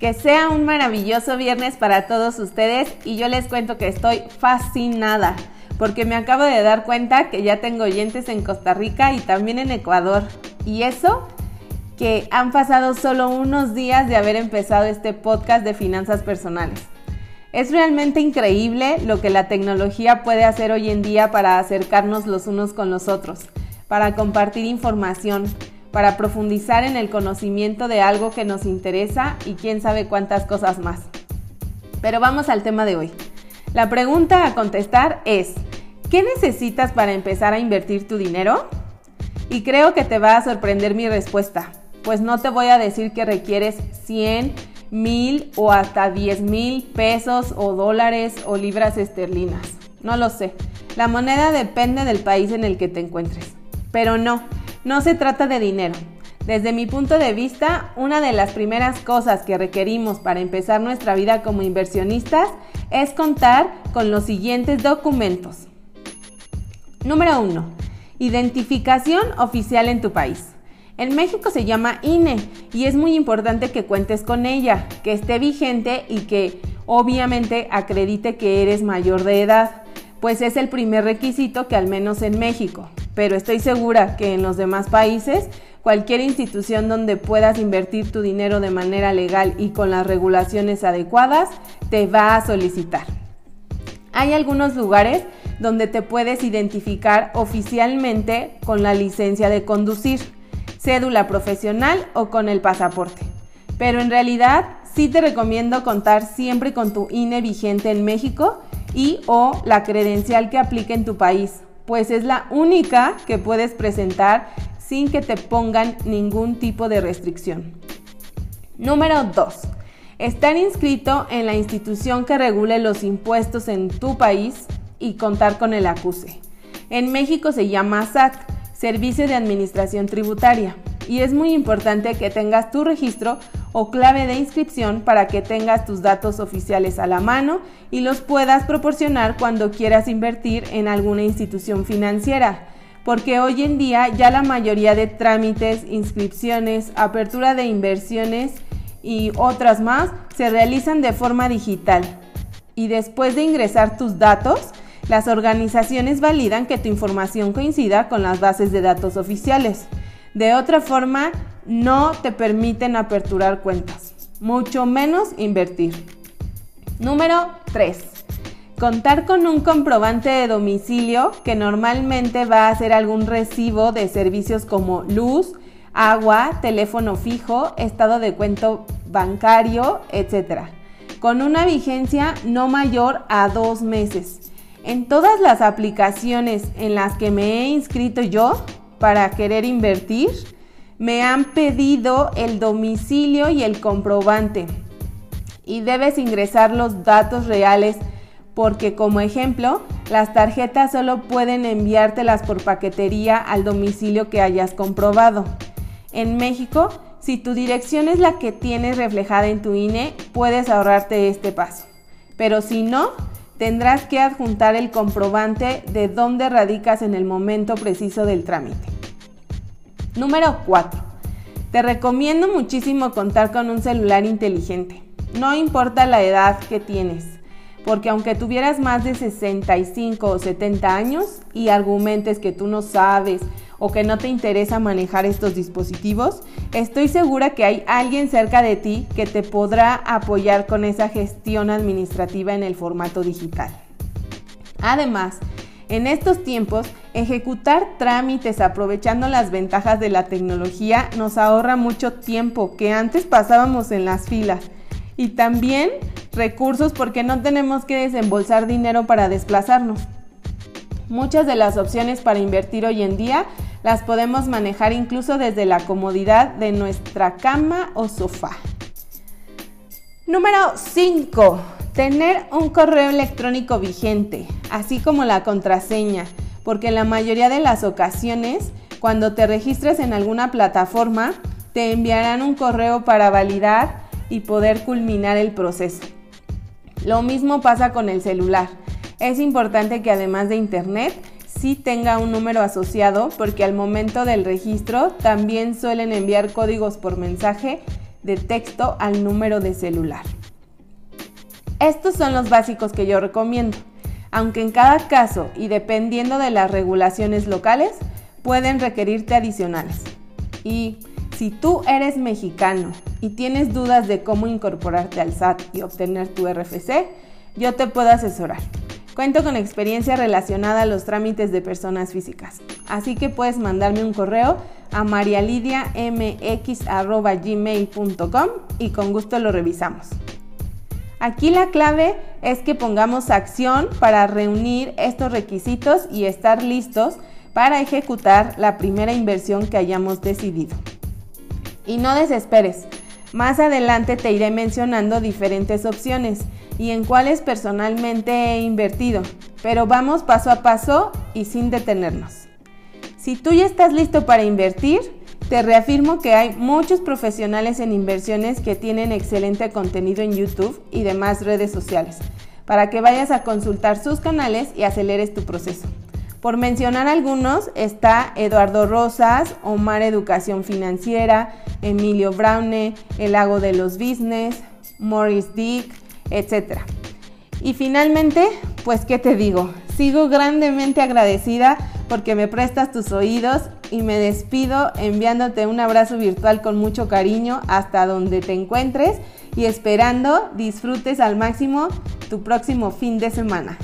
Que sea un maravilloso viernes para todos ustedes y yo les cuento que estoy fascinada porque me acabo de dar cuenta que ya tengo oyentes en Costa Rica y también en Ecuador. Y eso que han pasado solo unos días de haber empezado este podcast de finanzas personales. Es realmente increíble lo que la tecnología puede hacer hoy en día para acercarnos los unos con los otros, para compartir información, para profundizar en el conocimiento de algo que nos interesa y quién sabe cuántas cosas más. Pero vamos al tema de hoy. La pregunta a contestar es, ¿qué necesitas para empezar a invertir tu dinero? Y creo que te va a sorprender mi respuesta, pues no te voy a decir que requieres 100, mil o hasta 10 mil pesos o dólares o libras esterlinas. No lo sé. La moneda depende del país en el que te encuentres. Pero no, no se trata de dinero. Desde mi punto de vista, una de las primeras cosas que requerimos para empezar nuestra vida como inversionistas es contar con los siguientes documentos. Número 1. Identificación oficial en tu país. En México se llama INE y es muy importante que cuentes con ella, que esté vigente y que obviamente acredite que eres mayor de edad, pues es el primer requisito que al menos en México pero estoy segura que en los demás países cualquier institución donde puedas invertir tu dinero de manera legal y con las regulaciones adecuadas te va a solicitar. Hay algunos lugares donde te puedes identificar oficialmente con la licencia de conducir, cédula profesional o con el pasaporte. Pero en realidad sí te recomiendo contar siempre con tu INE vigente en México y o la credencial que aplique en tu país pues es la única que puedes presentar sin que te pongan ningún tipo de restricción. Número 2. Estar inscrito en la institución que regule los impuestos en tu país y contar con el acuse. En México se llama SAT, Servicio de Administración Tributaria, y es muy importante que tengas tu registro o clave de inscripción para que tengas tus datos oficiales a la mano y los puedas proporcionar cuando quieras invertir en alguna institución financiera. Porque hoy en día ya la mayoría de trámites, inscripciones, apertura de inversiones y otras más se realizan de forma digital. Y después de ingresar tus datos, las organizaciones validan que tu información coincida con las bases de datos oficiales. De otra forma, no te permiten aperturar cuentas, mucho menos invertir. Número 3. Contar con un comprobante de domicilio que normalmente va a ser algún recibo de servicios como luz, agua, teléfono fijo, estado de cuento bancario, etc. Con una vigencia no mayor a dos meses. En todas las aplicaciones en las que me he inscrito yo, para querer invertir, me han pedido el domicilio y el comprobante. Y debes ingresar los datos reales porque como ejemplo, las tarjetas solo pueden enviártelas por paquetería al domicilio que hayas comprobado. En México, si tu dirección es la que tienes reflejada en tu INE, puedes ahorrarte este paso. Pero si no, tendrás que adjuntar el comprobante de dónde radicas en el momento preciso del trámite. Número 4. Te recomiendo muchísimo contar con un celular inteligente. No importa la edad que tienes, porque aunque tuvieras más de 65 o 70 años y argumentes que tú no sabes o que no te interesa manejar estos dispositivos, estoy segura que hay alguien cerca de ti que te podrá apoyar con esa gestión administrativa en el formato digital. Además, en estos tiempos, ejecutar trámites aprovechando las ventajas de la tecnología nos ahorra mucho tiempo que antes pasábamos en las filas y también recursos porque no tenemos que desembolsar dinero para desplazarnos. Muchas de las opciones para invertir hoy en día las podemos manejar incluso desde la comodidad de nuestra cama o sofá. Número 5. Tener un correo electrónico vigente, así como la contraseña, porque en la mayoría de las ocasiones, cuando te registres en alguna plataforma, te enviarán un correo para validar y poder culminar el proceso. Lo mismo pasa con el celular. Es importante que además de Internet, sí tenga un número asociado porque al momento del registro también suelen enviar códigos por mensaje de texto al número de celular. Estos son los básicos que yo recomiendo, aunque en cada caso y dependiendo de las regulaciones locales, pueden requerirte adicionales. Y si tú eres mexicano y tienes dudas de cómo incorporarte al SAT y obtener tu RFC, yo te puedo asesorar. Cuento con experiencia relacionada a los trámites de personas físicas, así que puedes mandarme un correo a marialidiamx.gmail.com y con gusto lo revisamos. Aquí la clave es que pongamos acción para reunir estos requisitos y estar listos para ejecutar la primera inversión que hayamos decidido. Y no desesperes, más adelante te iré mencionando diferentes opciones y en cuáles personalmente he invertido, pero vamos paso a paso y sin detenernos. Si tú ya estás listo para invertir, te reafirmo que hay muchos profesionales en inversiones que tienen excelente contenido en YouTube y demás redes sociales, para que vayas a consultar sus canales y aceleres tu proceso. Por mencionar algunos está Eduardo Rosas, Omar Educación Financiera, Emilio Braune, El Lago de los Business, Morris Dick, etc. Y finalmente, pues qué te digo, sigo grandemente agradecida porque me prestas tus oídos y me despido enviándote un abrazo virtual con mucho cariño hasta donde te encuentres y esperando disfrutes al máximo tu próximo fin de semana.